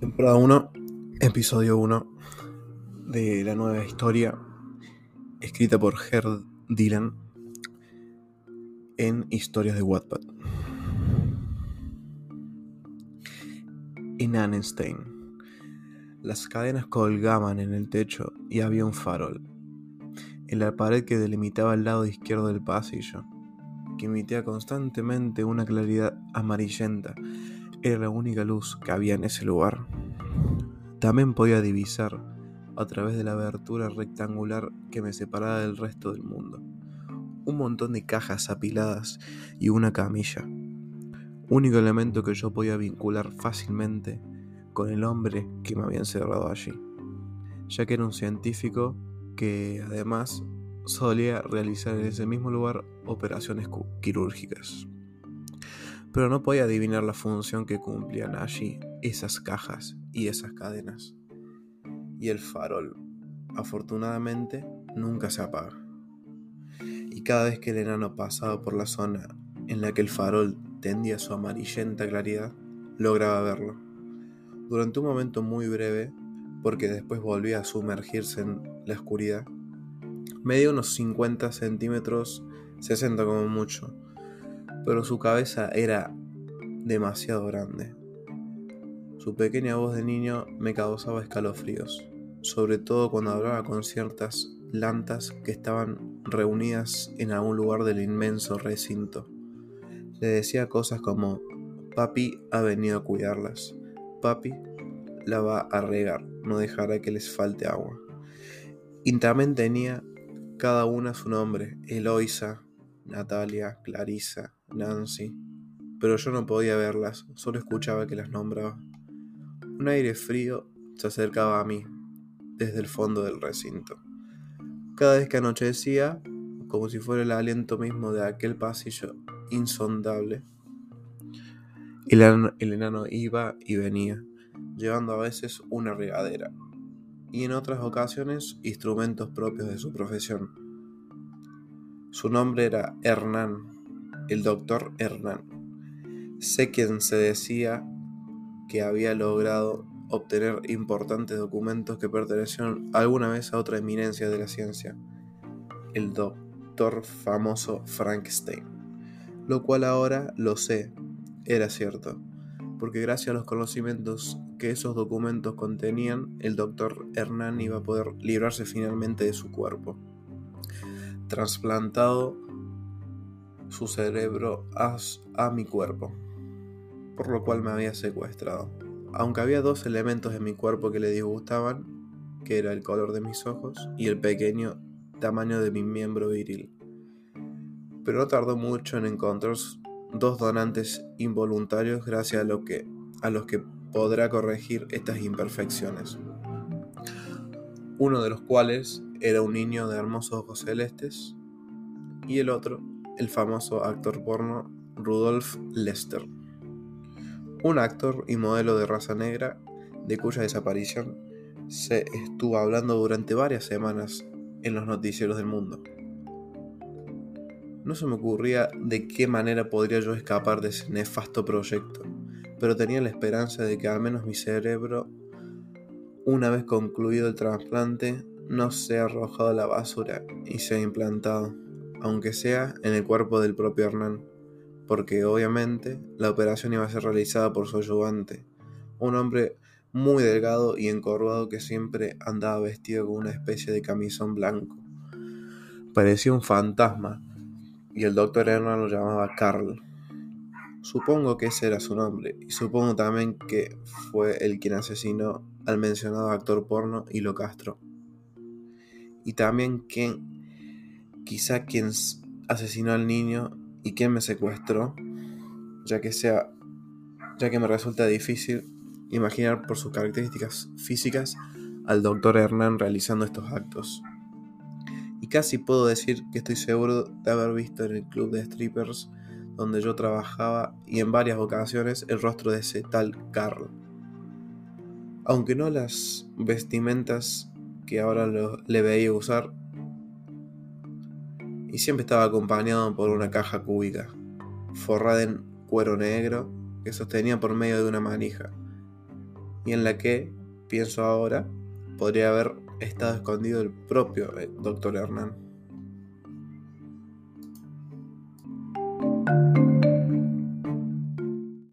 Temporada 1, episodio 1 de la nueva historia escrita por Gerd Dylan en Historias de Wattpad. En Annenstein, las cadenas colgaban en el techo y había un farol en la pared que delimitaba el lado izquierdo del pasillo, que emitía constantemente una claridad amarillenta era la única luz que había en ese lugar. También podía divisar, a través de la abertura rectangular que me separaba del resto del mundo, un montón de cajas apiladas y una camilla, único elemento que yo podía vincular fácilmente con el hombre que me había encerrado allí, ya que era un científico que además solía realizar en ese mismo lugar operaciones quirúrgicas pero no podía adivinar la función que cumplían allí esas cajas y esas cadenas. Y el farol, afortunadamente, nunca se apaga. Y cada vez que el enano pasaba por la zona en la que el farol tendía su amarillenta claridad, lograba verlo. Durante un momento muy breve, porque después volvía a sumergirse en la oscuridad, medía unos 50 centímetros, 60 como mucho, pero su cabeza era demasiado grande. Su pequeña voz de niño me causaba escalofríos, sobre todo cuando hablaba con ciertas lantas que estaban reunidas en algún lugar del inmenso recinto. Le decía cosas como, papi ha venido a cuidarlas, papi la va a regar, no dejará que les falte agua. Y también tenía cada una su nombre, Eloisa, Natalia, Clarisa, Nancy, pero yo no podía verlas, solo escuchaba que las nombraba. Un aire frío se acercaba a mí desde el fondo del recinto. Cada vez que anochecía, como si fuera el aliento mismo de aquel pasillo insondable, el, el enano iba y venía, llevando a veces una regadera y en otras ocasiones instrumentos propios de su profesión. Su nombre era Hernán el doctor Hernán. Sé quien se decía que había logrado obtener importantes documentos que pertenecieron alguna vez a otra eminencia de la ciencia, el doctor famoso Frankenstein, lo cual ahora lo sé, era cierto, porque gracias a los conocimientos que esos documentos contenían, el doctor Hernán iba a poder librarse finalmente de su cuerpo, trasplantado su cerebro a, mi cuerpo, por lo cual me había secuestrado. Aunque había dos elementos en mi cuerpo que le disgustaban, que era el color de mis ojos y el pequeño tamaño de mi miembro viril. Pero no tardó mucho en encontrar dos donantes involuntarios gracias a, lo que, a los que podrá corregir estas imperfecciones. Uno de los cuales era un niño de hermosos ojos celestes y el otro el famoso actor porno Rudolf Lester, un actor y modelo de raza negra de cuya desaparición se estuvo hablando durante varias semanas en los noticieros del mundo. No se me ocurría de qué manera podría yo escapar de ese nefasto proyecto, pero tenía la esperanza de que al menos mi cerebro, una vez concluido el trasplante, no sea arrojado a la basura y sea implantado aunque sea en el cuerpo del propio Hernán, porque obviamente la operación iba a ser realizada por su ayudante, un hombre muy delgado y encorvado que siempre andaba vestido con una especie de camisón blanco. Parecía un fantasma, y el doctor Hernán lo llamaba Carl. Supongo que ese era su nombre, y supongo también que fue el quien asesinó al mencionado actor porno y lo. Y también quien quizá quien asesinó al niño y quien me secuestró, ya que sea ya que me resulta difícil imaginar por sus características físicas al doctor Hernán realizando estos actos. Y casi puedo decir que estoy seguro de haber visto en el club de strippers donde yo trabajaba y en varias ocasiones el rostro de ese tal Carl. Aunque no las vestimentas que ahora le veía usar, y siempre estaba acompañado por una caja cúbica, forrada en cuero negro, que sostenía por medio de una manija. y en la que, pienso ahora, podría haber estado escondido el propio eh, doctor Hernán.